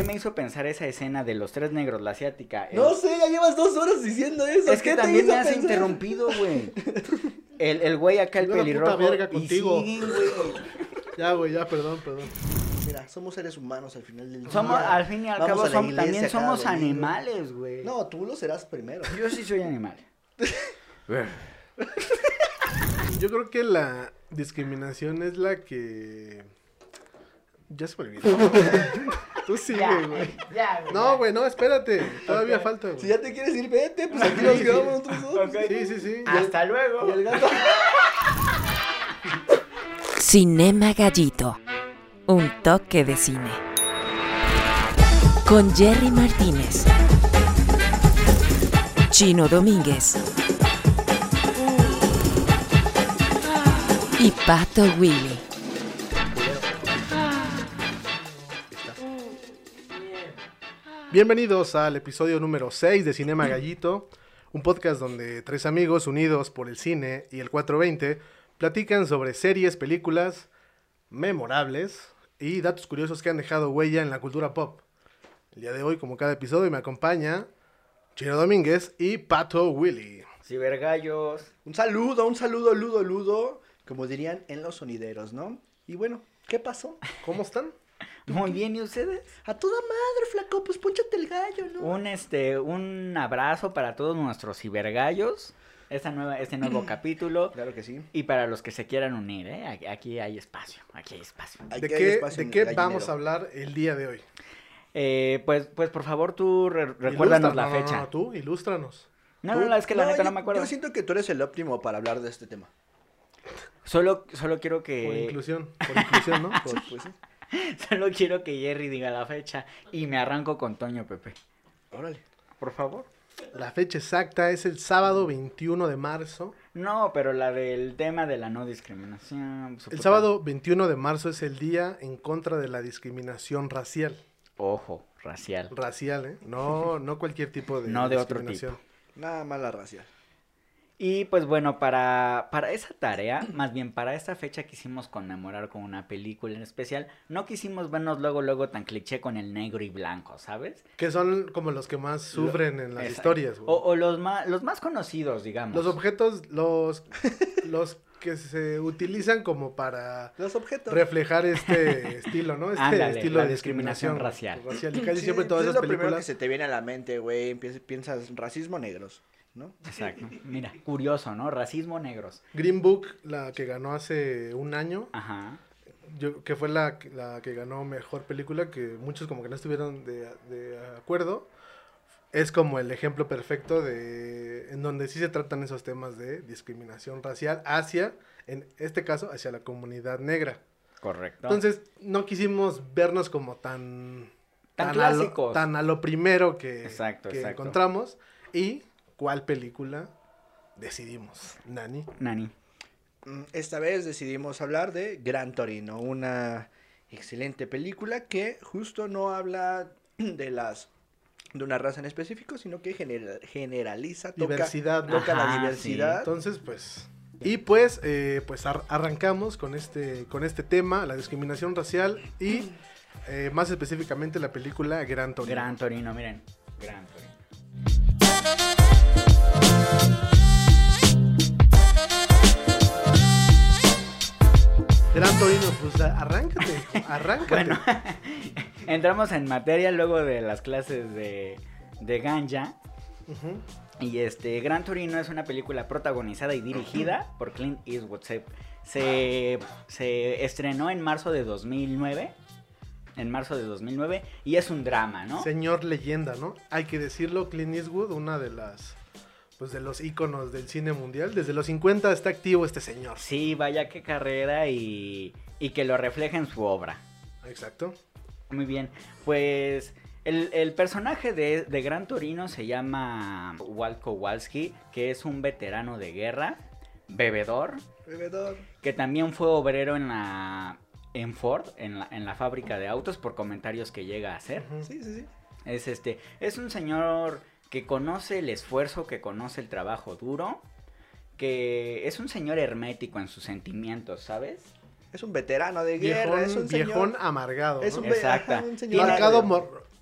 qué me hizo pensar esa escena de los tres negros, la asiática? El- No sé, ya llevas dos horas diciendo eso. es que ¿qué te también hizo me has pensar? interrumpido, güey. El, el güey acá, el Una puta pelirrojo. verga y contigo. siguen, güey. Ya, güey, ya, perdón, perdón. Mira, somos seres humanos al final del día. Somos, al fin y al Vamos cabo, también somos domingo. animales, güey. No, tú lo serás primero. Yo sí soy animal. Yo creo que la discriminación es la que. Ya se me olvidó. Tú sigue, güey. ya, No, güey, no, espérate. Todavía falta, güey. Si ya te quieres ir, vete, pues aquí nos quedamos nosotros dos. Ok. Sí, sí, sí. Hasta luego. Y el gato. Cinema Gallito. Un toque de cine. Con Jerry Martínez. Chino Domínguez. Y Pato Willy. Bienvenidos al episodio número 6 de Cinema Gallito, un podcast donde tres amigos unidos por el cine y el 420 platican sobre series, películas memorables y datos curiosos que han dejado huella en la cultura pop. El día de hoy, como cada episodio, me acompaña Chino Domínguez y Pato Willy. Cibergallos. Un saludo, un saludo, ludo, ludo. Como dirían en los sonideros, ¿no? Y bueno, ¿qué pasó? ¿Cómo están? Muy bien, ¿y ustedes? A toda madre, flaco, pues ponchate el gallo, ¿no? Un este, un abrazo para todos nuestros cibergallos. Esta nueva, este nuevo capítulo. Claro que sí. Y para los que se quieran unir, ¿eh? Aquí- Aquí hay espacio, aquí hay espacio. ¿De qué, espacio de qué vamos a hablar el día de hoy? Eh, pues, pues por favor tú re- recuérdanos Ilustra- la no, fecha. No, tú, ilústranos. No, no, no, es que la neta yo, no me acuerdo. Yo siento que tú eres el óptimo para hablar de este tema. Solo, solo quiero Por que. inclusión, por inclusión, ¿no? Por- Pues sí. Solo quiero que Jerry diga la fecha. Y me arranco con Toño Pepe. Órale. Por favor. La fecha exacta es el sábado 21 de marzo. No, pero la del tema de la no discriminación. El sábado 21 de marzo es el día en contra de la discriminación racial. Ojo, racial. Racial, ¿eh? No, no cualquier tipo de No de otro discriminación. Nada más la racial. Y pues bueno, para, para esa tarea, más bien para esta fecha quisimos conmemorar con una película en especial. No quisimos vernos luego, luego tan cliché con el negro y blanco, ¿sabes? Que son como los que más sufren en las historias. güey. O, o los, más, los más conocidos, digamos. Los objetos, los, los que se utilizan como para Los objetos. reflejar este estilo, ¿no? Este Ándale, estilo la de discriminación discriminación, racial. racial. Y casi Sí, siempre todas esas es lo primero que películas. se te viene a la mente, güey. Piensas, piensas racismo negros, ¿no? Exacto. Mira, curioso, ¿no? Racismo negros. Green Book, la que ganó hace un año, Ajá. yo, que fue la, la que ganó mejor película, que muchos como que no estuvieron de, de acuerdo, es como el ejemplo perfecto de en donde sí se tratan esos temas de discriminación racial hacia, en este caso, hacia la comunidad negra. Correcto. Entonces, no quisimos vernos como tan... Tan a lo- clásicos. tan a lo primero que, Exacto, que exacto. encontramos. Y cuál película decidimos, Nani. Nani. Mm, Esta vez decidimos hablar de Gran Torino, una excelente película que justo no habla de las de una raza en específico, sino que genera- generaliza, toca, Diversidad, ¿no? toca Ajá, la sí. diversidad. Entonces, pues... Y pues, eh, pues ar- arrancamos con este, con este tema, la discriminación racial y eh, más específicamente la película Gran Torino. Gran Torino, miren. Gran Torino. Gran Torino, pues arráncate, arráncate. Bueno, entramos en materia luego de las clases de, de Ganja. Ujú. Y este, Gran Torino es una película protagonizada y dirigida por Clint Eastwood. Se, se, se estrenó en marzo de 2009. En marzo de 2009. Y es un drama, ¿no? Señor leyenda, ¿no? Hay que decirlo, Clint Eastwood, una de las, pues de los íconos del cine mundial. Desde los 50 está activo este señor. Sí, vaya qué carrera y, y que lo refleja en su obra. Exacto. Muy bien, pues el, el personaje de, de Gran Torino se llama Walt Kowalski, que es un veterano de guerra, bebedor, Bebedor. que también fue obrero en la en Ford, en la, en la fábrica de autos, por comentarios que llega a hacer. Sí, sí, sí. Es este, es un señor que conoce el esfuerzo, que conoce el trabajo duro, que es un señor hermético en sus sentimientos, ¿sabes? Es un veterano de guerra, Viejón, es un viejón señor. amargado. Es ¿no? un, Exacta. ajá, un señor Marcado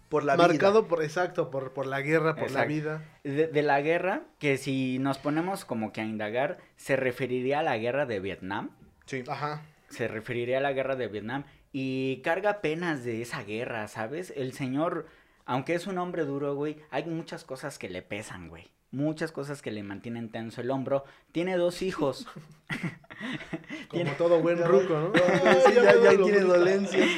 por la Marcado vida. por, exacto, por, por la guerra, por la Exacto. vida. De, de la guerra, que si nos ponemos como que a indagar, se referiría a la guerra de Vietnam. Sí. Ajá. Se referiría a la guerra de Vietnam. Y carga penas de esa guerra, ¿sabes? El señor, aunque es un hombre duro, güey, hay muchas cosas que le pesan, güey. Muchas cosas que le mantienen tenso el hombro. Tiene dos hijos. Como Tiene- todo buen ruco, ¿no? Sí, ya, ya tiene dolencias.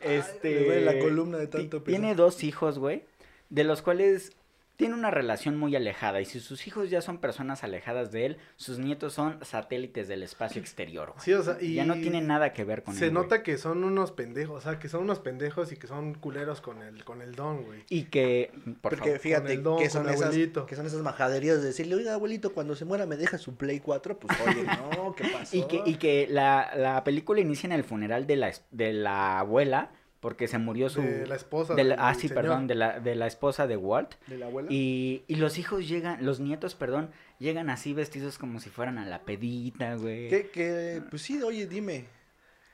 Este. Le duele la columna de tanto Tiene pesar. dos hijos, güey. De los cuales tiene una relación muy alejada. Y si sus hijos ya son personas alejadas de él, sus nietos son satélites del espacio exterior, güey. Sí, o sea, y Ya no tiene nada que ver con Se él. güey. nota que son unos pendejos, o sea, que son unos pendejos y que son culeros con el, con el don, güey. Y que. Por Porque favor. fíjate el don, que son esas, abuelito. que son esas majaderías de decirle, oiga, abuelito, cuando se muera me deja su Play 4, pues oye, no, ¿qué pasó? Y que, y que la, la película inicia en el funeral de la, de la abuela, porque se murió su... De la esposa. de la- del ah, sí, señor. perdón, de la, de la esposa de Walt. ¿De la abuela? Y, y los hijos llegan, los nietos, perdón, llegan así vestidos como si fueran a la pedita, güey. Que, que, pues sí, oye, dime.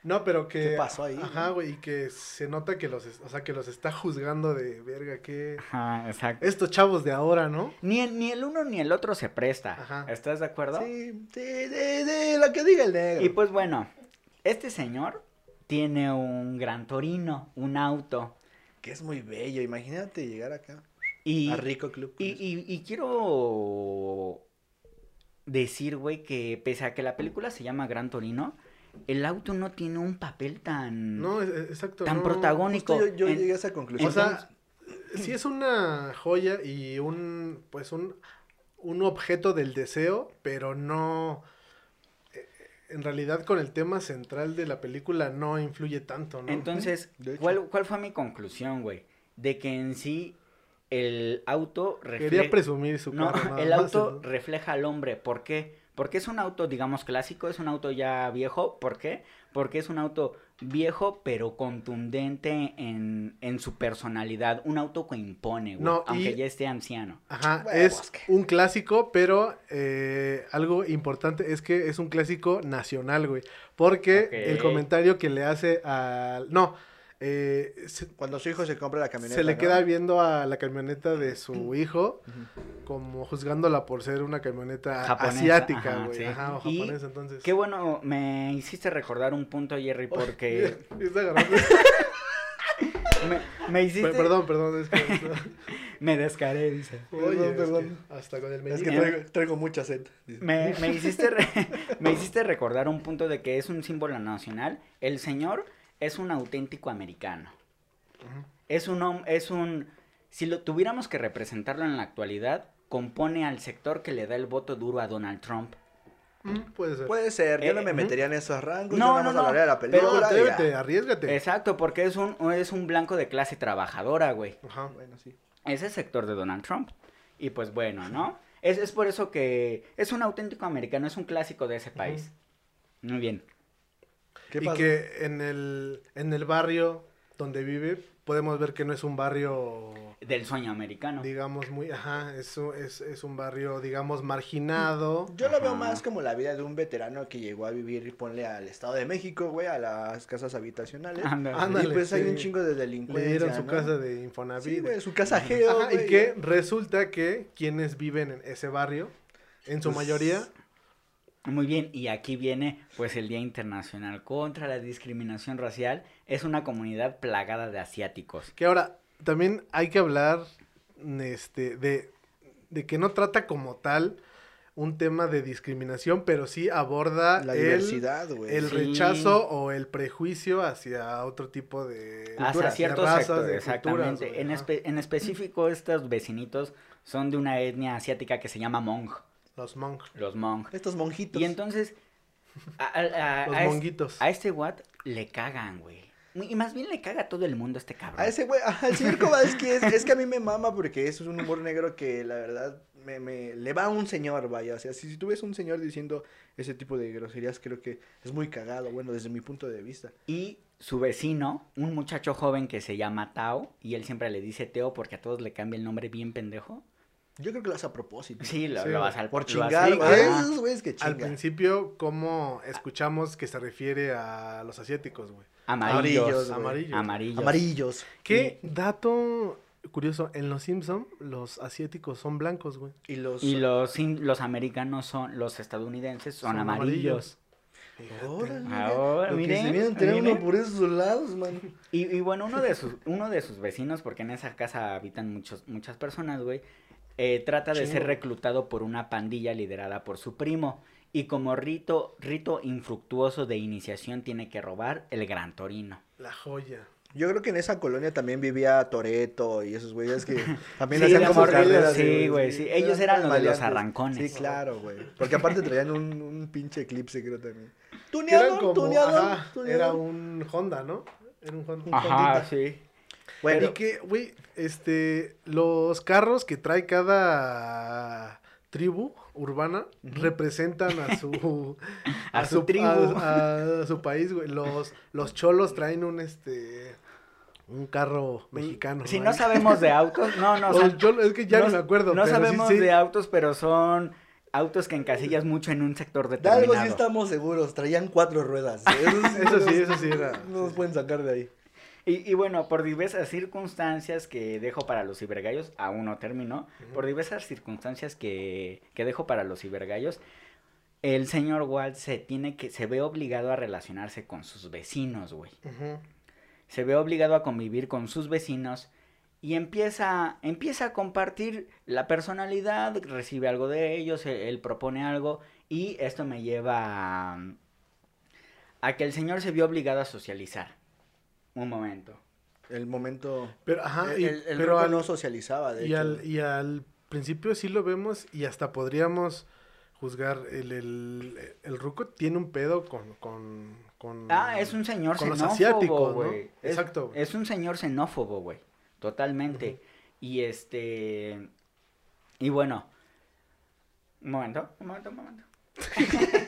No, pero que... ¿Qué pasó ahí, Ajá, güey, y que se nota que los, o sea, que los está juzgando de verga, que... Ajá, exacto. Estos chavos de ahora, ¿no? Ni el, ni el uno ni el otro se presta. Ajá. ¿Estás de acuerdo? Sí, sí, de, de lo que diga el negro. Y pues bueno, este señor tiene un gran torino, un auto. Que es muy bello, imagínate llegar acá Y, a Rico Club. y, y, y quiero decir, güey, que pese a que la película se llama Gran Torino, el auto no tiene un papel tan, No, exacto. tan no. protagónico. Justo yo, yo En- llegué a esa conclusión. O sea, sí es una joya y un, pues un, un objeto del deseo, pero no, en realidad con el tema central de la película no influye tanto, ¿no? Entonces. ¿cuál, ¿cuál fue mi conclusión, güey? De que en sí el auto Quería refleja... presumir su No, carro. nada el más, auto refleja al hombre. ¿Por qué? Porque es un auto, digamos, clásico, es un auto ya viejo. ¿Por qué? Porque es un auto viejo, pero contundente en, en su personalidad. Un auto que impone, güey, No, aunque y- ya esté anciano. Ajá, es un clásico, pero eh, algo importante es que es un clásico nacional, güey. Porque el comentario que le hace al... No, eh, se, Cuando su hijo se compra la camioneta. se le ¿no? queda viendo a la camioneta de su hijo como juzgándola por ser una camioneta Japonesa, asiática, ajá, güey. sí. Ajá, o Y japonesa, entonces. Qué bueno, me hiciste recordar un punto, Jerry, porque Está agarrando- me, me hiciste... Pe- Perdón, perdón, es que... Me descaré, dice. Oye, es perdón. que hasta con el Es que meñique. traigo, traigo mucha sed. Me, me hiciste re- me hiciste recordar un punto de que es un símbolo nacional. El señor es un auténtico americano. Es un es un si lo tuviéramos que representarlo en la actualidad, compone al sector que le da el voto duro a Donald Trump. Mm, Puede ser. Puede ser, yo no Eh, me ujú. metería en esos rangos. No, yo no, no, hablaría de la No, película. atrévete, arriesgate. Exacto, porque es un es un blanco de clase trabajadora, güey. Ajá. Bueno, sí. Ese sector de Donald Trump. Y pues bueno, ¿no? Es, es por eso que es un auténtico americano, es un clásico de ese país. Muy bien. ¿Qué y que en el, en el barrio donde vive podemos ver que no es un barrio Del sueño americano. digamos muy ajá es, un- es, es un barrio digamos marginado Yo lo veo Ajá. más como la vida de un veterano que llegó a vivir, ponle al Estado de México, güey, a las casas habitacionales. Ándale. Ándale. y pues hay sí. un chingo de le delincuencia, dieron su ¿no? casa de Infonavit Sí, güey, su casa geo, Ajá, y que resulta que quienes viven en ese barrio en su Pues, mayoría Muy bien, y aquí viene pues el Día Internacional contra la Discriminación Racial. Es una comunidad plagada de asiáticos. que ahora también hay que hablar este de, de que no trata como tal un tema de discriminación, pero sí aborda La el- diversidad, el Sí. rechazo o el prejuicio hacia otro tipo de Hacia culturas, de ciertos razas, sectores, de exactamente. culturas, en, espe- en específico, estos vecinitos son de una etnia asiática que se llama Hmong, Los monk, los Hmong. Estos monjitos. Y entonces, a, a- a- los a es- monguitos. a este Watt le cagan, güey. Y más bien le caga a todo el mundo a este cabrón. A ese güey, al señor Kowalski es, es que a mí me mama porque eso es un humor negro que la verdad me, me le va a un señor, vaya. O sea, si, si tú ves un señor diciendo ese tipo de groserías, creo que es muy cagado, bueno, desde mi punto de vista. Y su vecino, un muchacho joven que se llama Tao, y él siempre le dice Teo porque a todos le cambia el nombre bien pendejo. Yo creo que lo hace a propósito. Sí, lo, Sí, lo vas al Por chingar. Esos güeyes que Al chingan. principio, ¿cómo escuchamos que se refiere a los asiáticos, güey? Amarillos. Amarillos. Amarillos. Amarillos. Amarillos. ¿Qué dato curioso? En Los Simpson los asiáticos son blancos, güey. Y los... Y los, in- los americanos son, los estadounidenses son, Son amarillos. Órale, Ahora, que miren, se miren. uno por esos lados, man. Y, y bueno, uno de sus, uno de sus vecinos, porque en esa casa habitan muchos, muchas personas, güey, eh, trata de ser reclutado por una pandilla liderada por su primo. Y como rito, rito infructuoso de iniciación tiene que robar el Gran Torino. La joya. Yo creo que en esa colonia también vivía Toreto y esos güeyes que también Sí, hacían como carreras. sí, güey, sí. Ellos eran los de los arrancones. Sí, claro, güey. Porque aparte traían un, un pinche eclipse, creo también. Tuneador, tuneador, ajá, era un Honda, ¿no? Era un Honda. Ajá, Hondita. sí. Bueno, y que, güey, este, los carros que trae cada tribu urbana representan a su A su tribu. a, a su país, güey. Los los cholos traen un este un carro mexicano. Si ¿no? no sabemos de autos, no, no, o sea, Los cholos- es que ya no, me acuerdo. No pero sí, sabemos sí. de autos, pero son autos que encasillas mucho en un sector de algo determinado. sí estamos seguros. Traían cuatro ruedas. Eso sí, eso sí era. No nos pueden sacar de ahí. Y, y bueno, por diversas circunstancias que dejo para los cibergallos, aún no terminó, por diversas circunstancias que, que dejo para los cibergallos, el señor Walt se tiene que, se ve obligado a relacionarse con sus vecinos, güey. Ujú. Se ve obligado a convivir con sus vecinos y empieza, empieza a compartir la personalidad, recibe algo de ellos, él, él propone algo y esto me lleva a, a que el señor se vio obligado a socializar. Un momento. El momento. Pero ajá, el, y- el, el pero al- no socializaba, de y hecho. al y al principio sí lo vemos y hasta podríamos juzgar el el, el ruco tiene un pedo con con con Ah, es un señor con los xenófobo, asiáticos, ¿no? Es- Exacto. Es, un señor xenófobo, güey. Totalmente. Y este. Y bueno. Un momento, un momento, un momento.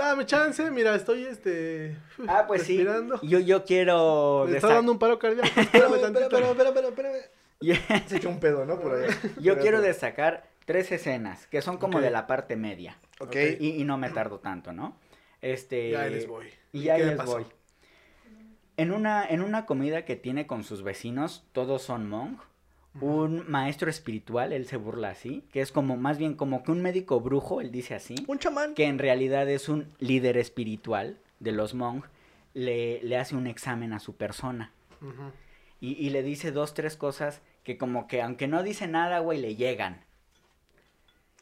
Dame chance, mira, estoy este Ah, pues sí. respirando. Yo, yo quiero. Me está dando un paro cardíaco. Espera, Espérame espera, espera, espera, espera. Se echó un pedo, ¿no? Por allá. Yo quiero destacar tres escenas que son como de la parte media. Ok. Y, y no me tardo tanto, ¿no? Este. Ya ahí les voy. Y ¿Y ya les pasó? voy. En una, en una comida que tiene con sus vecinos, todos son monk. Un maestro espiritual, él se burla así, que es como más bien como que un médico brujo, él dice así, Un chamán. que en realidad es un líder espiritual de los monk, le, le hace un examen a su persona y, y le dice dos, tres cosas que como que aunque no dice nada, güey, le llegan.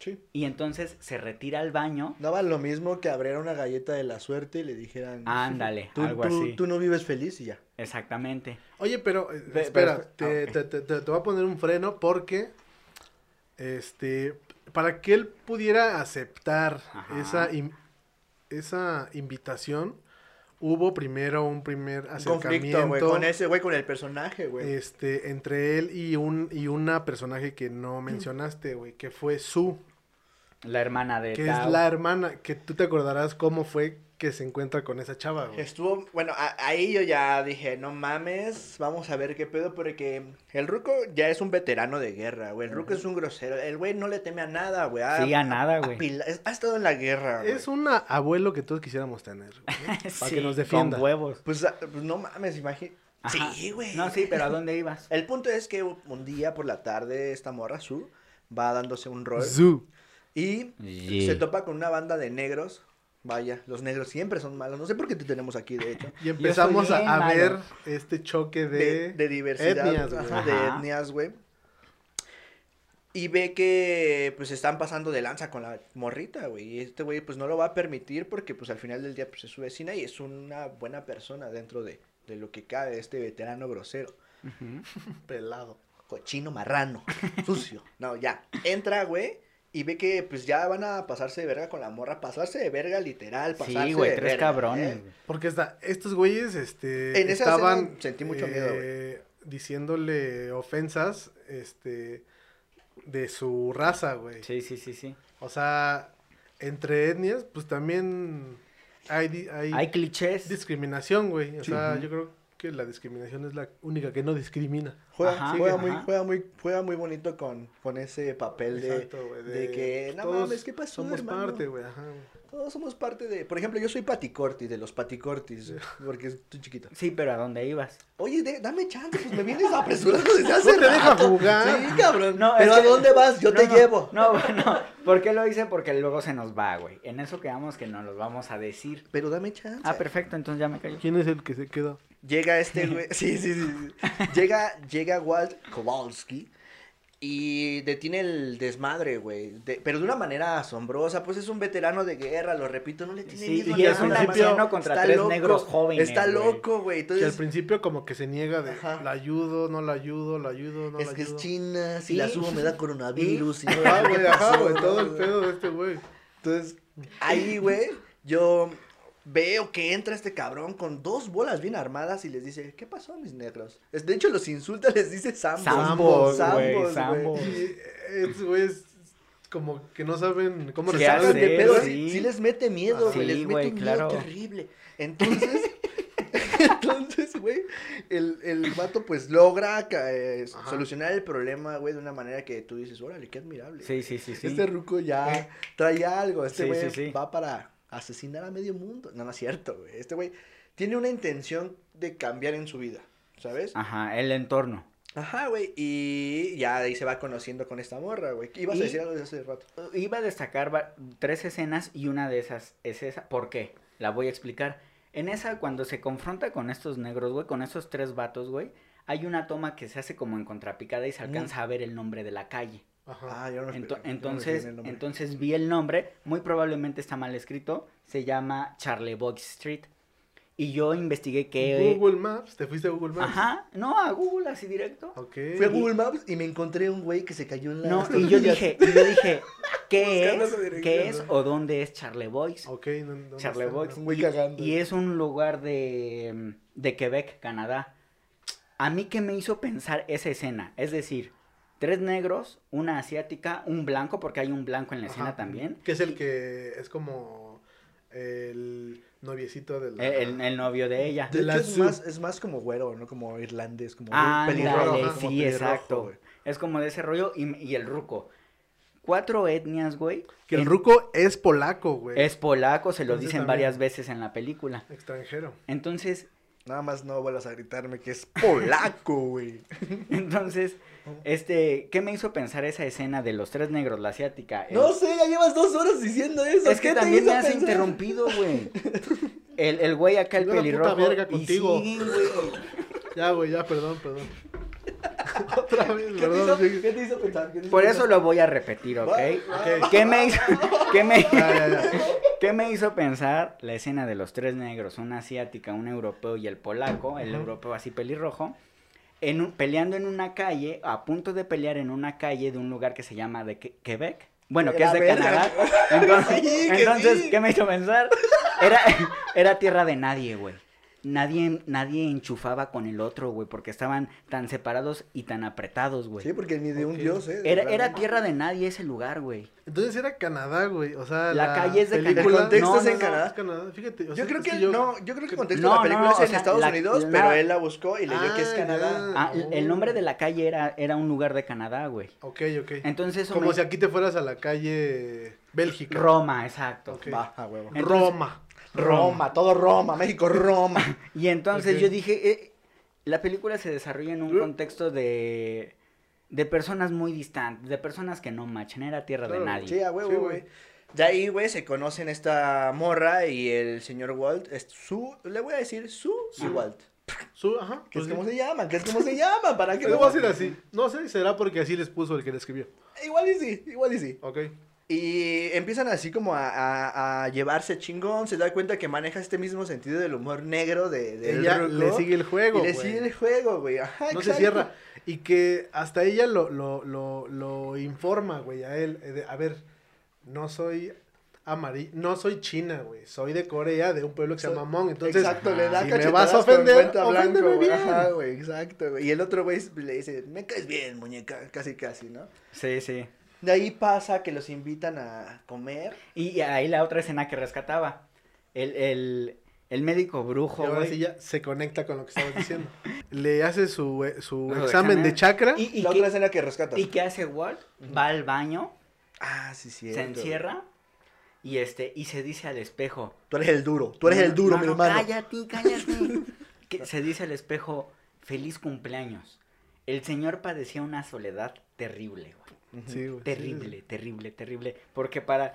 Sí. Y entonces se retira al baño. Daba lo mismo que abriera una galleta de la suerte y le dijeran. Ándale, tú, algo tú- así. tú no vives feliz y ya. Exactamente. Oye, pero eh, espera, pero- te, ah, ok. te, te, te- te voy a poner un freno porque este para que él pudiera aceptar Ajá. esa in- esa invitación hubo primero un primer Un acercamiento conflicto, güey. Con ese güey, con el personaje, güey. este entre él y un y una personaje que no mencionaste, güey, que fue Su, La hermana de que Tao. es la hermana que tú te acordarás cómo fue que se encuentra con esa chava, güey. Estuvo, bueno, a- ahí yo ya dije, no mames, vamos a ver qué pedo, porque el Ruco ya es un veterano de guerra, güey. El Ruco es un grosero. El güey no le teme a nada, güey. Sí, a nada, güey. pila- es- Ha estado en la guerra, güey. Es un abuelo que todos quisiéramos tener, güey, para que nos defienda. Con huevos. Pues, ah, pues no mames, imagínate. Ajá. Sí, güey. No, sí, pero ¿a dónde ibas? El punto es que un día por la tarde esta morra, Su, va dándose un rol Zu. y se topa con una banda de negros. Vaya, los negros siempre son malos. No sé por qué te tenemos aquí, de hecho. Y empezamos a, ver este choque de, de, de diversidad, etnias, güey. ajá, de etnias, güey. Y ve que pues están pasando de lanza con la morrita, güey. Y este güey pues no lo va a permitir porque pues al final del día pues es su vecina y es una buena persona dentro de, de lo que cabe este veterano grosero. Ujú. pelado. Cochino marrano, sucio. No, ya. Entra, güey. Y ve que pues ya van a pasarse de verga con la morra. Pasarse de verga literal. Pasarse Sí, güey, de tres verga, cabrones. ¿eh? Porque está, estos güeyes este, En esa estaban escena sentí mucho miedo, eh, diciéndole ofensas este, de su raza, güey. Sí, sí, sí, sí. O sea, entre etnias, pues también hay, hay, Hay clichés. discriminación, güey. O Sí. sea, yo creo que la discriminación es la única que no discrimina. Juega, Ajá, juega ajá. muy, juega muy, juega muy bonito con, con ese papel de, Exacto, de que, no todos mames, ¿qué pasó, Somos hermano? parte, güey, ajá. Todos somos parte de, por ejemplo, yo soy paticorti, de los paticortis, porque estoy chiquito. Sí, pero ¿a dónde ibas? Oye, de- dame chance, pues me vienes apresurando desde hace te deja rato. jugar. Sí, cabrón. No, pero es ¿a que- dónde vas? Yo No, te no, llevo. No, no. ¿Por qué lo hice? Porque luego se nos va, güey. En eso quedamos que nos los vamos a decir. Pero dame chance. Ah, perfecto, entonces ya me callo. ¿Quién es el que se queda? Llega este güey, sí, sí, sí, sí. Llega, llega Walt Kowalski y detiene el desmadre, güey. de- pero de una manera asombrosa, pues es un veterano de guerra, lo repito, no le tiene Sí, miedo y a es un nada, anciano mano. contra Está tres loco, negros jóvenes, Está güey. loco, güey. Que al Entonces, principio como que se niega de, Ajá. la ayudo, no la ayudo, la ayudo, no es la que es ayudo. China, si Y- la subo me da coronavirus. y no Ah, ¿qué güey, ajá, güey, todo el pedo de este güey. Entonces, ahí, güey, yo veo que entra este cabrón con dos bolas bien armadas y les dice, ¿qué pasó, mis negros? Es- De hecho, los insulta, les dice zambos. Zambos, güey, Zambos, zambos. Y esos güeyes como que no saben cómo ¿Qué Se sacan resolver. de hacer? pedo, Sí. sí. sí les mete miedo, güey, Sí, les mete güey, un miedo terrible. Entonces, entonces, güey, el, el vato pues logra eh, solucionar el problema, güey, de una manera que tú dices, órale, qué admirable. Sí, sí, sí, sí. Este ruco ya trae algo, este Sí, güey sí, sí. va para asesinar a medio mundo. No, no es cierto, güey. Este güey tiene una intención de cambiar en su vida, ¿sabes? Ajá, el entorno. Ajá, güey, y ya ahí se va conociendo con esta morra, güey. Ibas Y- a decir algo de hace rato. Iba a destacar tres escenas y una de esas es esa. ¿Por qué? La voy a explicar. En esa, cuando se confronta con estos negros, güey, con esos tres vatos, güey, hay una toma que se hace como en contrapicada y se alcanza a ver el nombre de la calle. Ajá. Ah, yo no Ento- yo no entonces, nombre. entonces vi el nombre, muy probablemente está mal escrito, se llama Charlevoix Street. Y yo investigué que... Google Maps, te fuiste a Google Maps. Ajá, no, a Google así directo. Ok. Fui a Google Maps y me encontré un güey que se cayó en la... No, y yo dije, y yo dije, ¿qué es? ¿Qué es o dónde es Charlevoix? Ok, no, no, Charlevoix. está- Un güey y- cagando. Y es un lugar de, de Quebec, Canadá. A mí que me hizo pensar esa escena, es decir, tres negros, una asiática, un blanco, porque hay un blanco en la escena Ajá. también. Que es el que es como el noviecito de la... El, novio de ella. De de la hecho, es más, es más como güero, ¿no? Como irlandés, como pelirrojo. como sí, pelirrojo, exacto. Es como de ese rollo y, y el ruco. Cuatro etnias, güey. Que el en- ruco es polaco, güey. Es polaco, se lo Entonces dicen también- varias veces en la película. Extranjero. Entonces, Nada más no vuelvas a gritarme que es polaco, güey. entonces, este, ¿qué me hizo pensar esa escena de los tres negros, la asiática? el- No sé, ya llevas dos horas diciendo eso. Es que ¿qué te también me has pensar? interrumpido, güey. El, el güey acá, el puta pelirrojo. y güey. Ya, güey, ya, perdón, perdón. Otra vez, ¿Qué te, hizo, sí. qué te hizo pensar? ¿Qué te hizo Por eso lo voy a repetir, ¿ok? ¿Qué me hizo, qué me, Ya, ya, ya. qué me hizo pensar la escena de los tres negros, una asiática, un europeo y el polaco, el europeo así pelirrojo, en un- peleando en una calle, a punto de pelear en una calle de un lugar que se llama de Que- Quebec? Bueno, que es de verga. Canadá. Entonces, Sí, que entonces sí. ¿qué me hizo pensar? Era, era tierra de nadie, güey. Nadie, nadie enchufaba con el otro, güey, porque estaban tan separados y tan apretados, güey. Sí, porque ni de un dios, ¿eh? Era, era tierra de nadie ese lugar, güey. Entonces era Canadá, güey. O sea, La calle es de Canadá. película- El contexto No, es no, en no, Canadá. Es Canadá, fíjate. o Yo sea, creo es que, yo- no, yo creo que el contexto No, de la película no, es en sea, Estados la- Unidos, la- pero él la buscó y leyó que es Ah, Canadá. Ah, el- el Oh. nombre de la calle era, era un lugar de Canadá, güey. Ok, ok. Entonces Como me- si aquí te fueras a la calle Bélgica. Roma, exacto. Ok. Va, a huevo. Entonces- Roma. Roma, todo Roma, México, Roma. Y entonces yo dije, eh, la película se desarrolla en un contexto de de personas muy distantes, de personas que no machan, era tierra Claro, de nadie. Sí, güey. güey. De ahí, güey, se conocen esta morra y el señor Walt, es su, le voy a decir su Ajá. Walt. Su, ajá. Es pues como sí. se llaman, que es como se llaman, ¿para qué? Le no? voy a decir así. No sé, será porque así les puso el que le escribió. Igual y sí, igual y sí. Ok. Y empiezan así como a, a- a llevarse chingón, se da cuenta que maneja este mismo sentido del humor negro de, del Ella ruco, le sigue el juego, Y le sigue el juego, güey. Ajá, No se cierra. Y que hasta ella lo, lo, lo, lo informa, güey, a él. eh, de, a ver, no soy amarillo, no soy china, güey. Soy de Corea, de un pueblo que se llama Hmong. Entonces, exacto, le da si me vas a ofender, cuenta blanco, oféndeme güey. bien. Ajá, güey, exacto, güey. Y el otro güey le dice, me caes bien, muñeca, casi, casi, ¿no? Sí, sí. De ahí pasa que los invitan a comer. Y ahí la otra escena que rescataba. El, el, El médico Y brujo, ahora güey. sí ya se conecta con lo que estabas diciendo. Le hace su, eh, su examen de chakra. Y, y la qué- otra escena que rescatas. ¿Y qué hace Walt? Va al baño, Ah, sí, sí. se encierra y este y se dice al espejo. Tú eres el duro, tú eres el duro, No, mi no, hermano. Cállate, cállate. Que se dice al espejo, feliz cumpleaños. El señor padecía una soledad terrible, güey. Sí, güey, sí, Terrible, terrible, terrible. Porque para,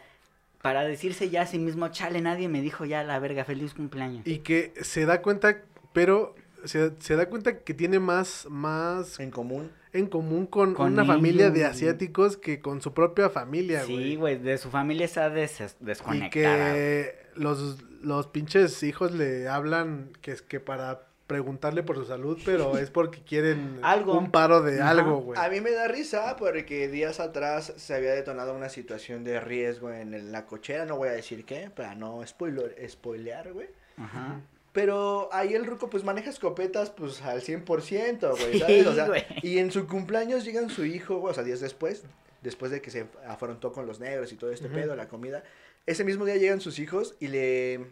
para decirse ya a sí mismo, chale, nadie me dijo ya la verga, feliz cumpleaños. Y que se da cuenta, pero se, se da cuenta que tiene más, más En común. en común con, Con una familia de asiáticos que con su propia familia, sí, güey. güey, de su familia está des- y desconectada. que los, los pinches hijos le hablan que es que para preguntarle por su salud, pero es porque quieren Algo. un paro de Ajá. algo, güey. A mí me da risa porque días atrás se había detonado una situación de riesgo en el- la cochera, no voy a decir qué, para no spoiler, spoilear, güey. Ajá. Pero ahí el ruco pues maneja escopetas pues al 100%, güey, Sí, ¿sabes? O sea, güey. y en su cumpleaños llegan su hijo, güey, o sea, días después, después de que se afrontó con los negros y todo este pedo, la comida, ese mismo día llegan sus hijos y le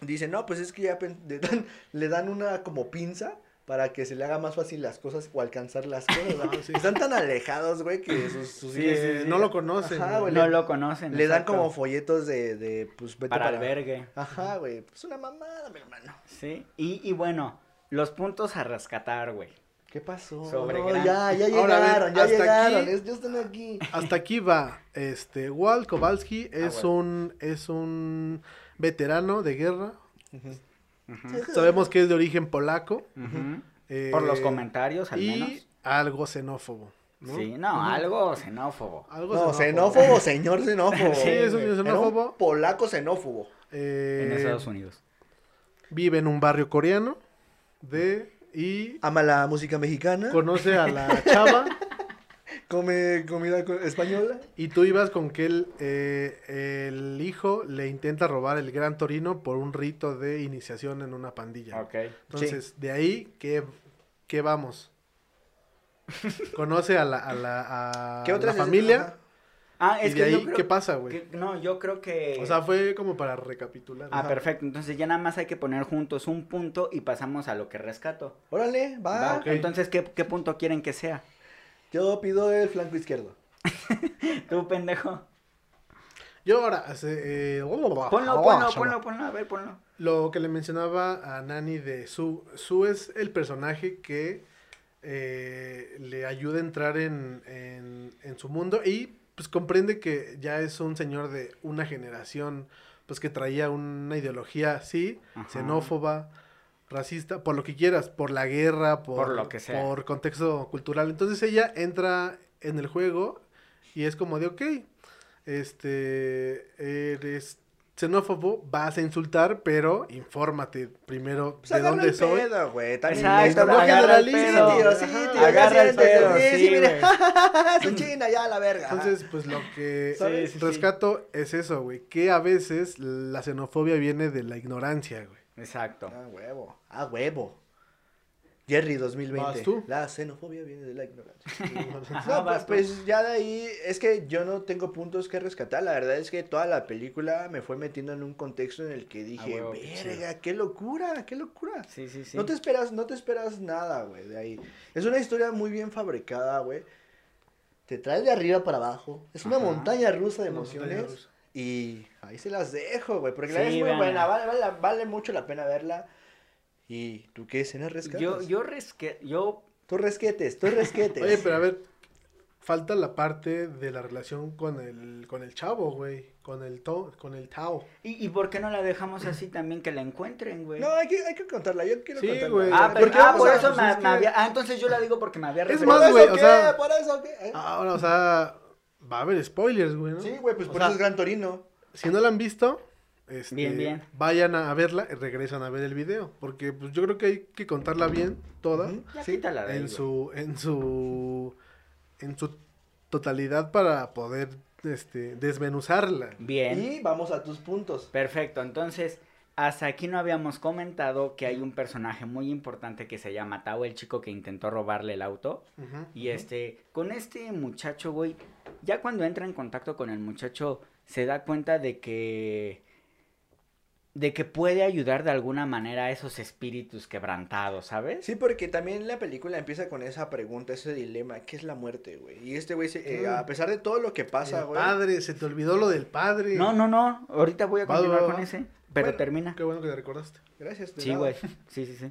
dicen, no, pues es que ya le dan, le dan una como pinza para que se le haga más fácil las cosas o alcanzar las cosas. ¿no? Ah, sí. Están tan alejados, güey, que sus, sus Sí, hijos- Que no lo conocen. Ajá, güey. güey, No le- lo conocen. le dan como folletos de, de pues, vete para para, albergue. Ajá, güey, pues una mamada, mi hermano. Sí. Y, y bueno, los puntos a rescatar, güey. ¿Qué pasó? Sobre No, ya, ya Ahora, a ver, llegaron, ya hasta llegaron, aquí- es- ya están aquí. Hasta aquí va. Este, Walt Kowalski Ah, es bueno. un es un veterano de guerra. Sabemos que es de origen polaco. Eh, Por los comentarios, al y menos. algo xenófobo. ¿no? Sí, no, algo xenófobo. Algo No, xenófobo, señor xenófobo. Sí, es un Era xenófobo. polaco xenófobo. Eh, En Estados Unidos. Vive en un barrio coreano de y Ama la música mexicana. conoce a la chava Come comida co- española. y tú ibas con que el, eh, el hijo le intenta robar el gran torino por un rito de iniciación en una pandilla. Ok. Entonces, de ahí, ¿qué, qué vamos? Conoce a la, a la, a ¿Qué la familia Ajá. Ah, y es de que ahí, creo ¿qué pasa, güey? no, yo creo que... O sea, fue como para recapitular. Ah, Ajá. perfecto. Entonces ya nada más hay que poner juntos un punto y pasamos a lo que rescato. Órale, va. Entonces, ¿qué, ¿qué punto quieren que sea? Yo pido el flanco izquierdo. Tú, pendejo. Yo ahora, hace, eh, Ponlo, ponlo, ponlo, ponlo, a ver, ponlo. Lo que le mencionaba a Nani de Su. Su es el personaje que eh, le ayuda a entrar en, en, en su mundo y pues comprende que ya es un señor de una generación pues que traía una ideología así, Ajá. xenófoba, racista, por lo que quieras, por la guerra, por, Por lo que sea. por contexto cultural. Entonces ella entra en el juego y es como de, ok, este, eres xenófobo, vas a insultar, pero infórmate primero Pues de dónde el soy. pedo, güey. También Exacto, no generalices, tío, sí, tío, Agarra el pedo, sí, sí, sí. Su china, ya la verga. Entonces, pues lo que Sí, sí, sí. rescato es eso, güey, que a veces la xenofobia viene de la ignorancia, güey. Exacto. Ah, huevo. Ah, huevo. Jerry 2020. ¿Vas tú? La xenofobia viene de la ignorancia. No, vas pues, pues ya de ahí, es que yo no tengo puntos que rescatar. La verdad es que toda la película me fue metiendo en un contexto en el que dije, verga, qué locura, qué locura. Sí, sí, sí. No te esperas, no te esperas nada, güey, de ahí. Es una historia muy bien fabricada, güey. Te trae de arriba para abajo. Es una Ajá. montaña rusa de Una montaña emociones. Y ahí se las dejo, güey. Porque la Sí, verdad es muy buena. Vale, vale, vale mucho la pena verla. ¿Y tú qué escenas rescatas? Yo, yo resque... Yo... Tú resquetes, tú resquetes. Oye, pero a ver, falta la parte de la relación con el, con el chavo, güey, con el, to, con el Tao. ¿Y, ¿Y por qué no la dejamos así también que la encuentren, güey? No, hay que, hay que contarla. Yo quiero Sí, contarla. güey. Ah, ¿por pero, ah, por a- eso me, es me que- había... Ah, entonces yo la digo porque me había Es más, ¿Por güey, o sea- ¿Por eso qué? ¿Eh? Ahora, o sea, va a haber spoilers, güey, ¿no? Sí, güey, pues O por sea, eso es Gran Torino. Si no la han visto, este, Bien, bien. vayan a verla y regresan a ver el video. Porque pues, yo creo que hay que contarla bien, toda. Ya Sí, quítala de ahí, en güey. su, en su, en su totalidad para poder este, desmenuzarla. Bien. Y vamos a tus puntos. Perfecto, entonces hasta aquí no habíamos comentado que hay un personaje muy importante que se llama Tao, el chico que intentó robarle el auto. Y este, con este muchacho, güey, ya cuando entra en contacto con el muchacho, se da cuenta de que de que puede ayudar de alguna manera a esos espíritus quebrantados, ¿sabes? Sí, porque también la película empieza con esa pregunta, ese dilema, ¿qué es la muerte, güey? Y este güey, eh, Mm. a pesar de todo lo que pasa, El güey. padre, se te olvidó lo del padre. No, no, no, ahorita voy a Va, va, continuar va. con ese, pero Bueno, termina. Qué bueno que te recordaste. Gracias. de Sí, güey, sí, sí, sí.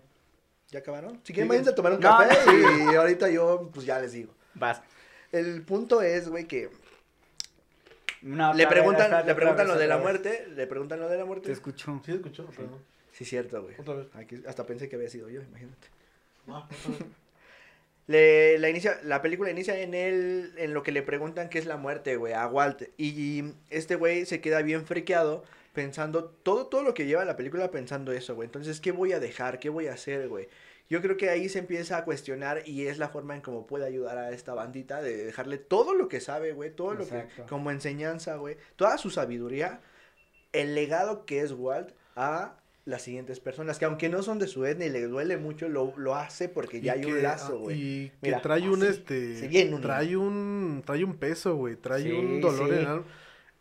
¿Ya acabaron? Si quieren, Sí. vayan a tomar un No, café no. y ahorita yo, pues ya les digo. Vas. El punto es, güey, que No, le vez, preguntan, le preguntan vez, lo de la muerte, le preguntan lo de la Te muerte. escucho. ¿Sí escuchó? Perdón. Sí, cierto, güey. Otra vez. Aquí, hasta pensé que había sido yo, imagínate. Ah, otra vez. Le, la, inicia, la película inicia en el, en lo que le preguntan qué es la muerte, güey, a Walt. Y este güey se queda bien friqueado pensando, todo, todo lo que lleva la película pensando eso, güey. Entonces, ¿qué voy a dejar? ¿Qué voy a hacer, güey? Yo creo que ahí se empieza a cuestionar y es la forma en cómo puede ayudar a esta bandita de dejarle todo lo que sabe, güey, todo lo que, como enseñanza, güey, toda su sabiduría, el legado que es Walt a las siguientes personas, que aunque no son de su etnia y le duele mucho, lo, lo hace porque ya Y hay que- un lazo, ah, güey. Y que Mira, trae un este. trae un. Trae un peso, güey. Trae Sí, un dolor sí. en el alma.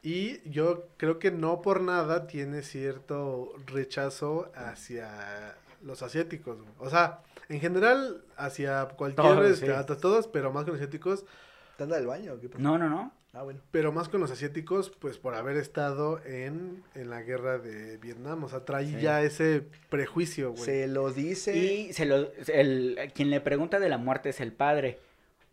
Y yo creo que no por nada tiene cierto rechazo hacia los asiáticos. güey. O sea, en general, hacia cualquier. Todos, este, sí. hasta todos, pero más con los asiáticos. ¿Te anda del baño qué? No, no, no. Ah, bueno. Pero más con los asiáticos, pues por haber estado en, en la guerra de Vietnam. O sea, trae Sí. ya ese prejuicio, güey. Se lo dice. Y se lo, el, quien le pregunta de la muerte es el padre.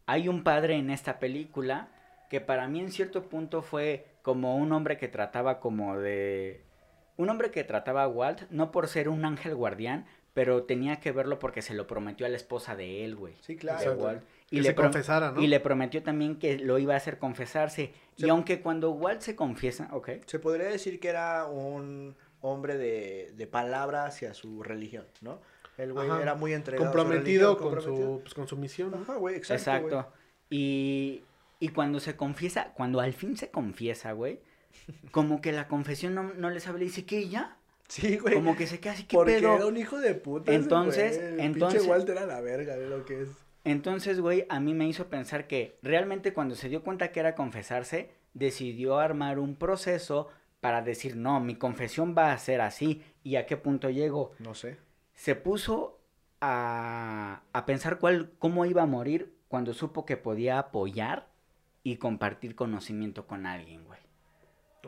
Hay un padre en esta película que para mí en cierto punto fue como un hombre que trataba como de... Un hombre que trataba a Walt, no por ser un ángel guardián, pero tenía que verlo porque se lo prometió a la esposa de él, güey. Sí, claro. Walt. Que Y se le, confesara, ¿no? y le prometió también que lo iba a hacer confesarse. Y aunque cuando Walt se confiesa, ok. Se podría decir que era un hombre de, de palabra hacia su religión, ¿no? El güey era muy entregado. a su comprometido, religión, con, comprometido. Su, pues, con su misión. Ajá, güey, exacto. Exacto. güey. Y, y cuando se confiesa, cuando al fin se confiesa, güey, como que la confesión no, no le sabe, le dice, ¿qué ya? Sí, güey. Como que se queda así, ¿qué Porque pedo? era un hijo de puta. ese Entonces- güey. El entonces- Pinche Walter a la verga de lo que es. Entonces, güey, a mí me hizo pensar que realmente cuando se dio cuenta que era confesarse, decidió armar un proceso para decir, no, mi confesión va a ser así. ¿Y a qué punto llegó? No sé. Se puso a, a pensar cuál, cómo iba a morir cuando supo que podía apoyar y compartir conocimiento con alguien, güey.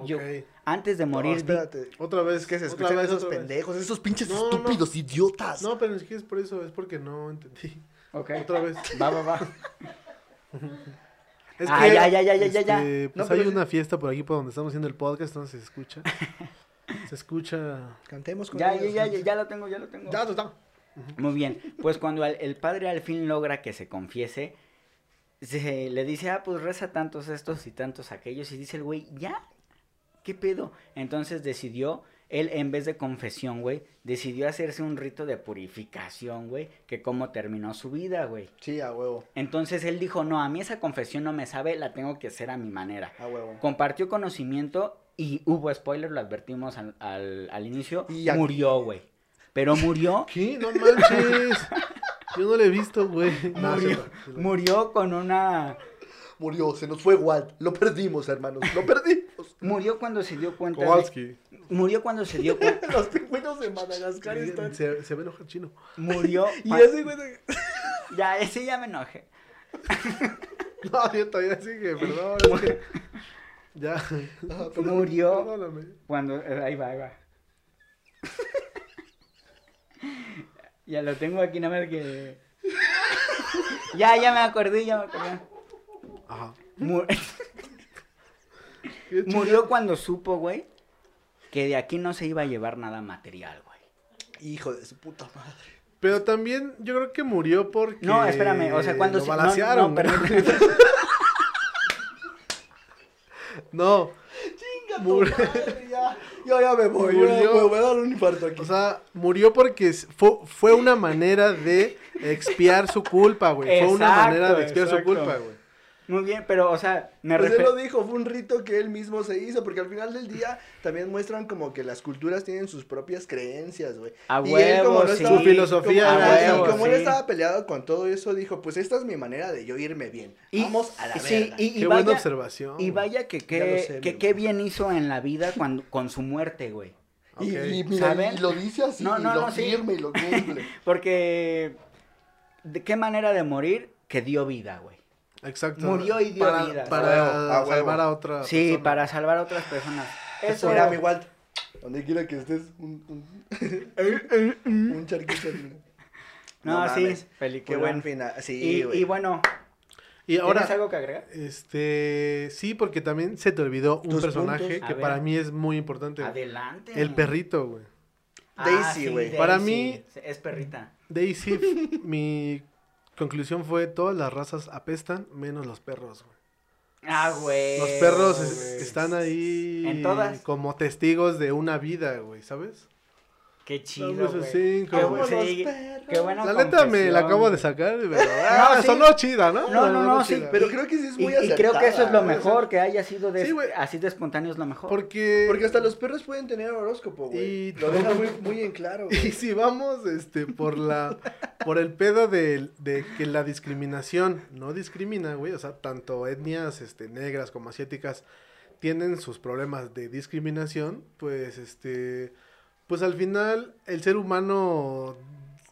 Yo-. Antes de morir, No, di- espérate. Otra vez. Es que se escuchan vez, esos vez. pendejos, esos pinches No, no, no. estúpidos idiotas. No, pero ni siquiera es por eso, es porque no entendí. Ok. Otra vez. Va, va, va. Es Ah, ya, ya, ya, ya, ya, ya. este, Pues No, hay una fiesta por aquí por donde estamos haciendo el podcast, entonces se escucha. Se escucha. Cantemos con Ya, ya, ellos. ya, ya, ya lo tengo, ya lo tengo. Ya, ya, ya. Muy bien, pues cuando al- el padre al fin logra que se confiese, se le dice, ah, pues reza tantos estos y tantos aquellos, y dice el güey, ya, ¿qué pedo? Entonces decidió, él en vez de confesión, güey, decidió hacerse un rito de purificación, güey, que cómo terminó su vida, güey. Sí, a huevo. Entonces él dijo, no, a mí esa confesión no me sabe, la tengo que hacer a mi manera. A huevo. Compartió conocimiento y hubo spoiler, lo advertimos al, al, al inicio, Y murió, güey. Pero murió ¿Qué? No manches. Yo no lo he visto, güey. Murió, con una... Murió, se nos fue Walt. Lo perdimos, hermanos. Lo perdimos. Murió cuando se dio cuenta... de- Kowalski. murió cuando se dio cuenta... Los pingüinos de Madagascar están. Se, se ve enojar chino. Murió... Y ese güey. Ya, ese ya me enojé. No, yo todavía sigue, perdón. es que- Ya. Ah, perdón. Murió Perdóname. cuando... eh, Ahí va, ahí va. Ya lo tengo aquí, nada más que... Ya, ya me acordé, ya me acordé. Ajá. Murió cuando supo, güey, que de aquí no se iba a llevar nada material, güey. Hijo de su puta madre. Pero también yo creo que murió porque. No, espérame, o sea, cuando se... no, no, permíteme. No, Chinga Mur- tu madre, ya. Yo ya me voy. Murió. Me voy a dar un infarto aquí. o sea, murió porque fue, fue una manera de expiar su culpa, güey. Fue una manera de expiar exacto. su culpa, güey. Muy bien, pero, o sea, me Pues él lo dijo, fue un rito que él mismo se hizo, porque al final del día también muestran como que las culturas tienen sus propias creencias, güey. A Y él, como huevo, no sí. estaba- Su filosofía como- era ajá, esa, y como él estaba peleado con todo eso, dijo, pues esta es mi manera de yo irme bien. Y- Vamos a la sí, verga. y, y Qué vaya, buena observación. Y vaya que qué sé, que bien hizo en la vida cuando, con su muerte, güey. Y, Ok. y mira, ¿Saben? y lo dice así, No, y no, lo no, sí. firme y lo cumple. Porque. ¿De qué manera de morir que dio vida, güey? Exacto. Murió y dio para, vida. Para A huevo, a huevo. salvar a otra Sí, persona. para salvar a otras personas. Eso Mira, mi Walt, donde quiera que estés, un, un, un charquito. así. No, sí, película. Qué buen final. Sí, Y, güey. y bueno, Y ahora, ¿tienes algo que agregar? este, sí, porque también se te olvidó un personaje puntos. que para mí es muy importante. Adelante. El perrito, güey. Ah, Daisy, sí, güey. Para mí- Es perrita. Daisy, mi conclusión fue todas las razas apestan menos los perros, güey. Ah, güey. Los perros es- están ahí En todas. como testigos de una vida, güey, ¿sabes? Qué chido, güey. cinco, Qué, güey. bu- sí, Como los perros. qué buena La neta me la acabo de sacar, pero ah, sí. sonó chida, ¿no? No, no, no, sí, chida. Pero creo que sí es Y, muy y creo que eso es lo acertada, sea, mejor, que haya sido de, Sí, güey. así de espontáneo es lo mejor. Porque Porque hasta los perros pueden tener horóscopo, güey. Y- Lo deja muy, muy en claro, Y güey. si vamos este por la por el pedo de, de que la discriminación no discrimina, güey, o sea, tanto etnias este negras como asiáticas tienen sus problemas de discriminación, pues este pues al final el ser humano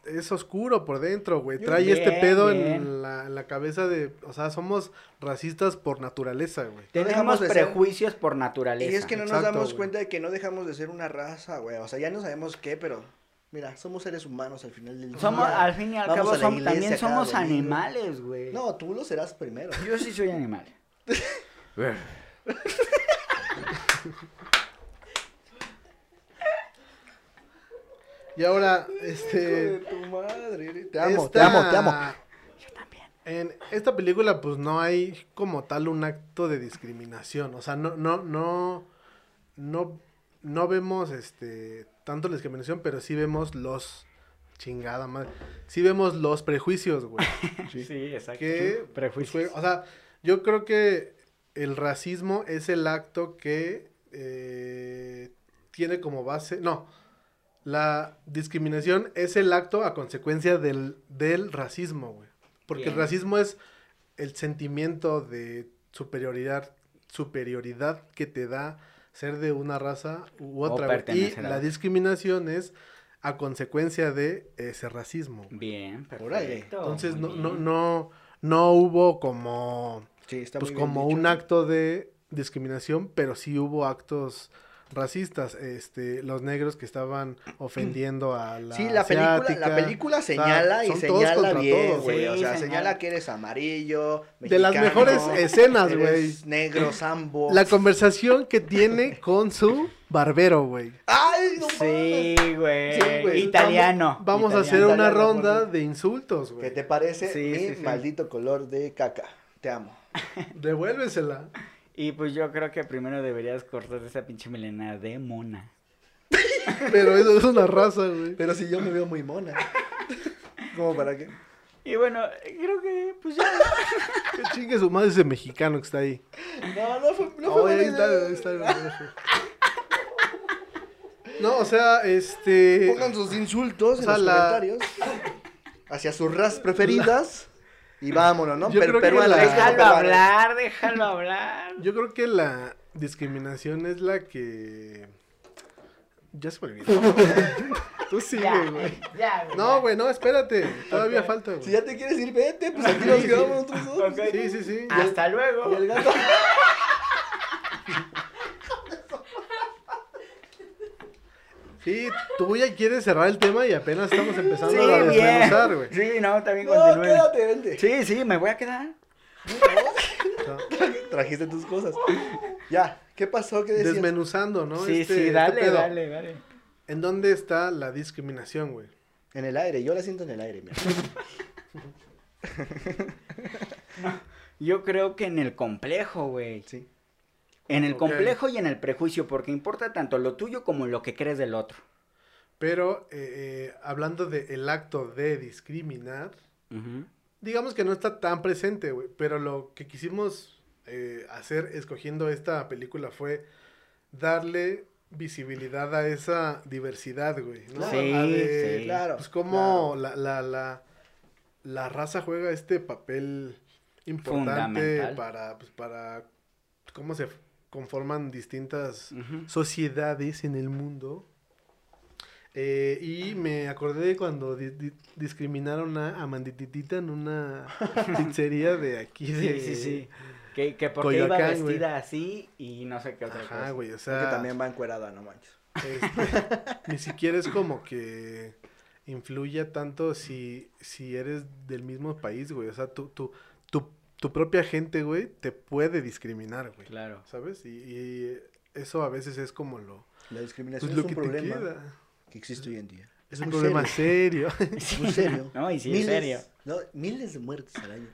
es oscuro por dentro, güey. Trae este pedo en la, en la cabeza de, o sea, somos racistas por naturaleza, güey. No dejamos Tenemos ser- prejuicios por naturaleza. Y es que no nos damos güey. cuenta de que no dejamos de ser una raza, güey. O sea, ya no sabemos qué, pero mira, somos seres humanos al final del Somos, día. al fin y al Vamos cabo, también somos domingo. animales, güey. No, tú lo serás primero. Yo sí soy animal. Y ahora Hijo de este tu madre. Te amo, te amo, te amo. En esta película, pues no hay como tal un acto de discriminación. O sea, no, no, no, no, no vemos este tanto la discriminación, pero sí vemos los chingada madre. Sí vemos los prejuicios, güey. Sí, exacto. que Prejuicios. o sea, yo creo que el racismo es el acto que eh, tiene como base. No. La discriminación es el acto a consecuencia del, del racismo, güey. Porque el racismo es el sentimiento de superioridad, superioridad que te da ser de una raza u otra. Y la discriminación es a consecuencia de ese racismo. Bien, perfecto. Entonces no, no, bien. no, no hubo como, Sí, está pues como un acto de discriminación, pero sí hubo actos racistas, este, los negros que estaban ofendiendo a la Sí, la película, la película O sea, señala y señala bien, todos, güey. Sí, o sea, señala. señala que eres amarillo, De las mexicano, mejores escenas, güey. negro, sambo. La conversación que tiene con su barbero, güey. ¡Ay, no Sí, mames! güey. Sí, güey. Italiano. Vamos a hacer una italiano, ronda por- de insultos, ¿Qué güey. te parece Sí, mi sí, sí. maldito color de caca? Te amo. Devuélvesela. Y pues yo creo que primero deberías cortar esa pinche melena de mona. Pero eso es una raza, güey. Pero si yo me veo muy mona. ¿Cómo para qué? Y bueno, creo que pues ya. Que chingue su madre ese mexicano que está ahí. No, no fue, no fue Oye, buena ahí está, idea. ahí está, ahí está. No, o sea, este. Pongan sus insultos o en los la- comentarios hacia sus razas preferidas y vámonos, ¿no? Yo Pero creo que peruanas, la- como Déjalo hablar, déjalo hablar. Yo creo que la discriminación es la que. Ya se me olvidó. Tú sigue, güey. ya, güey. No, güey, no, espérate. Todavía falta, güey. Si ya te quieres ir, vete, pues aquí nos quedamos nosotros dos. Sí, sí, sí. Hasta luego. Y el gato. Sí, tú ya quieres cerrar el tema y apenas estamos empezando Sí, a desmenuzar, güey. Sí, no, también No, continúe. quédate, vente. Sí, sí, me voy a quedar. Trajiste tus cosas. Ya, ¿qué pasó? ¿Qué decías? Desmenuzando, ¿no? sí, Este- sí, este dale, dale, dale. ¿En dónde está la discriminación, güey? En el aire, yo la siento en el aire, mira. Yo creo que en el complejo, güey. Sí. En el complejo y en el prejuicio, porque importa tanto lo tuyo como lo que crees del otro. Pero eh, eh, hablando del acto de discriminar, digamos que no está tan presente, güey. Pero lo que quisimos eh, hacer escogiendo esta película fue darle visibilidad a esa diversidad, güey. ¿no? Sí, A de, sí. Claro. Pues cómo la, la, la, la raza juega este papel importante para, pues, para cómo se conforman distintas Ujú. sociedades en el mundo. Eh, y me acordé de cuando di- di- discriminaron a Amandititita en una pizzería de aquí de... Sí, sí, sí. Que, que porque iba Coyoacán, güey. vestida así y no sé qué otra Ajá, cosa. güey, o sea, que también va encuerada, no manches. este, ni siquiera es como que influya tanto si, si eres del mismo país, güey. O sea, tu, tu, tu, propia gente, güey, te puede discriminar, güey. Claro. ¿Sabes? Y, y eso a veces es como lo, La discriminación pues, lo es un que te problema queda. que existe hoy en día. Es un Muy problema serio. Muy serio. No, y sí, miles, serio. No, miles de muertes al año.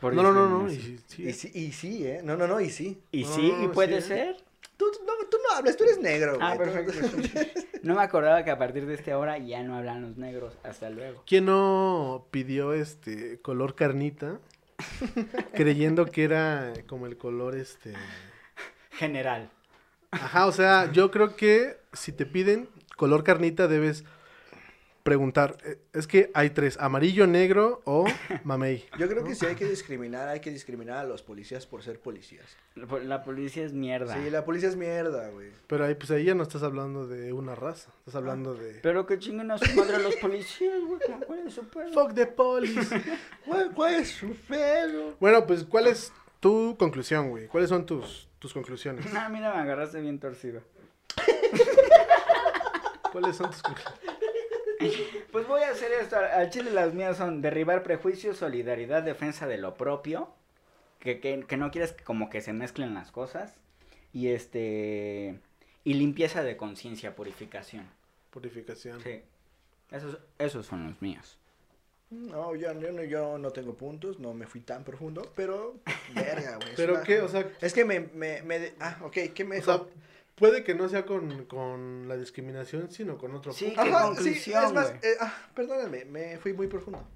Por no, no, no, no. discriminación. Y, sí, Y sí, y sí, ¿eh? No, no, no, y sí. Y No, sí, y puede sí. ser. Tú, no, tú no hablas, tú eres negro, güey. Ah, perfecto. No me acordaba que a partir de esta hora ya no hablan los negros. Hasta luego. ¿Quién no pidió este color carnita? creyendo que era como el color este. General. Ajá, o sea, yo creo que si te piden color carnita debes preguntar, eh, es que hay tres, amarillo, negro o mamey. Yo creo que si hay que discriminar, hay que discriminar a los policías por ser policías. La po- La policía es mierda. Sí, la policía es mierda, güey. Pero ahí pues ahí ya no estás hablando de una raza, estás hablando de Pero que chinguen a su madre los policías, güey. ¿Cuál es su pedo? fuck the police. ¿Cuál, cuál es su pedo? bueno, pues ¿cuál es tu conclusión, güey? ¿Cuáles son tus tus conclusiones? Ah, mira, me agarraste bien torcido. ¿Cuáles son tus conclusiones? Pues voy a hacer esto. Al chile las mías son derribar prejuicios, solidaridad, defensa de lo propio. Que, que, que no quieres que como que se mezclen las cosas. Y este. Y limpieza de conciencia, purificación. Purificación. Sí. Esos, esos son los míos. No, yo, yo, no, yo no tengo puntos, no me fui tan profundo, pero verga, güey. Pero una- qué, o sea, Es que me, me, me de- ah, ok, ¿qué me o sea, puede que no sea con, con la discriminación, sino con otro Sí, punto. qué Ajá, sí, conclusión, es más, güey. eh, ah, perdóname, me fui muy profundo.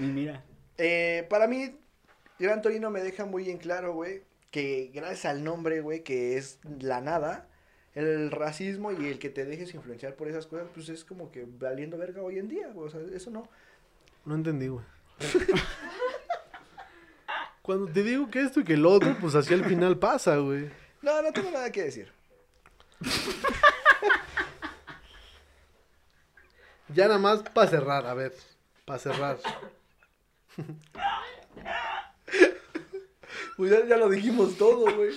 Y mira. Eh, para mí, Gran Torino me deja muy en claro, güey, que gracias al nombre, güey, que es la nada, el racismo y el que te dejes influenciar por esas cosas, pues es como que valiendo verga hoy en día, güey, o sea, eso no. No entendí, güey. Cuando te digo que esto y que el otro, pues hacia el final pasa, güey. No, no tengo nada que decir. Ya nada más para cerrar, a ver, para cerrar. Pues ya, ya lo dijimos todo, güey.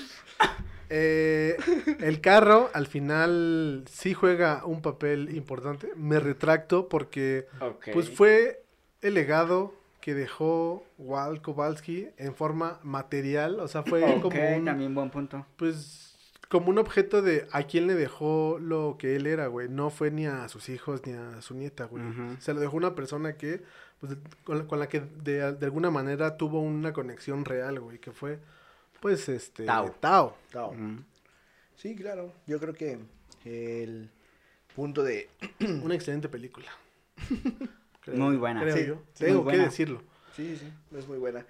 Eh, el carro al final sí juega un papel importante. Me retracto porque pues fue el legado que dejó Walt Kowalski en forma material, o sea, fue Ok, como un, también buen punto. pues como un objeto de a quién le dejó lo que él era, güey. No fue ni a sus hijos ni a su nieta, güey. Se lo dejó una persona que, pues, con, la, con la que de, de alguna manera tuvo una conexión real, güey, que fue, pues, este, Tao. Tao. Tao. Mm. Sí, claro. Yo creo que el punto de... Una excelente película. Muy buena. Creo Sí, yo. sí, Tengo que buena. decirlo. Sí, sí, es muy buena.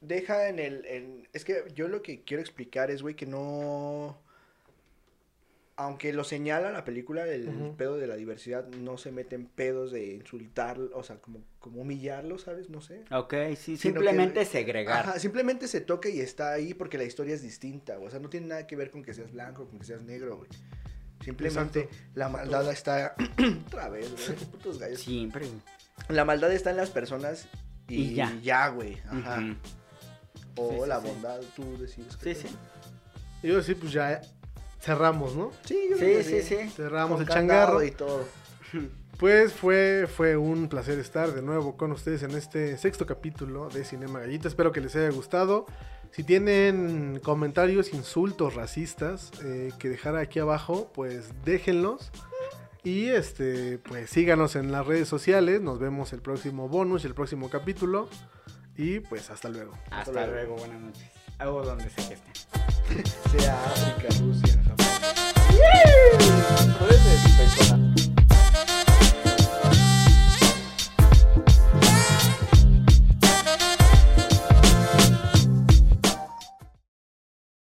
Deja en el... En... Es que yo lo que quiero explicar es, güey, que no... Aunque lo señala la película, el pedo de la diversidad, no se meten pedos de insultar, o sea, como, como humillarlo, ¿sabes? No sé. Ok, sí, Sino simplemente que- segregar. Ajá, simplemente se toca y está ahí porque la historia es distinta, güey. O sea, no tiene nada que ver con que seas blanco, con que seas negro, güey. Simplemente Exacto. la maldad está... Otra vez, güey. Putos gallos. Siempre. La maldad está en las personas y, Y ya. ya, güey. Ajá. O Sí, la sí. bondad, tú decides. Sí, sí. Yo sí, pues ya cerramos, ¿no? Sí, yo Sí, sí, sí. Cerramos Con el changarro. y todo. Pues fue, fue un placer estar de nuevo con ustedes en este sexto capítulo de Cinema Gallita. Espero que les haya gustado. Si tienen comentarios, insultos racistas eh, que dejar aquí abajo, pues déjenlos. Y este, pues síganos en las redes sociales. Nos vemos el próximo bonus y el próximo capítulo. Y pues hasta luego. Hasta, luego. buenas noches. hago donde sea que estén. sea África, Rusia, Japón.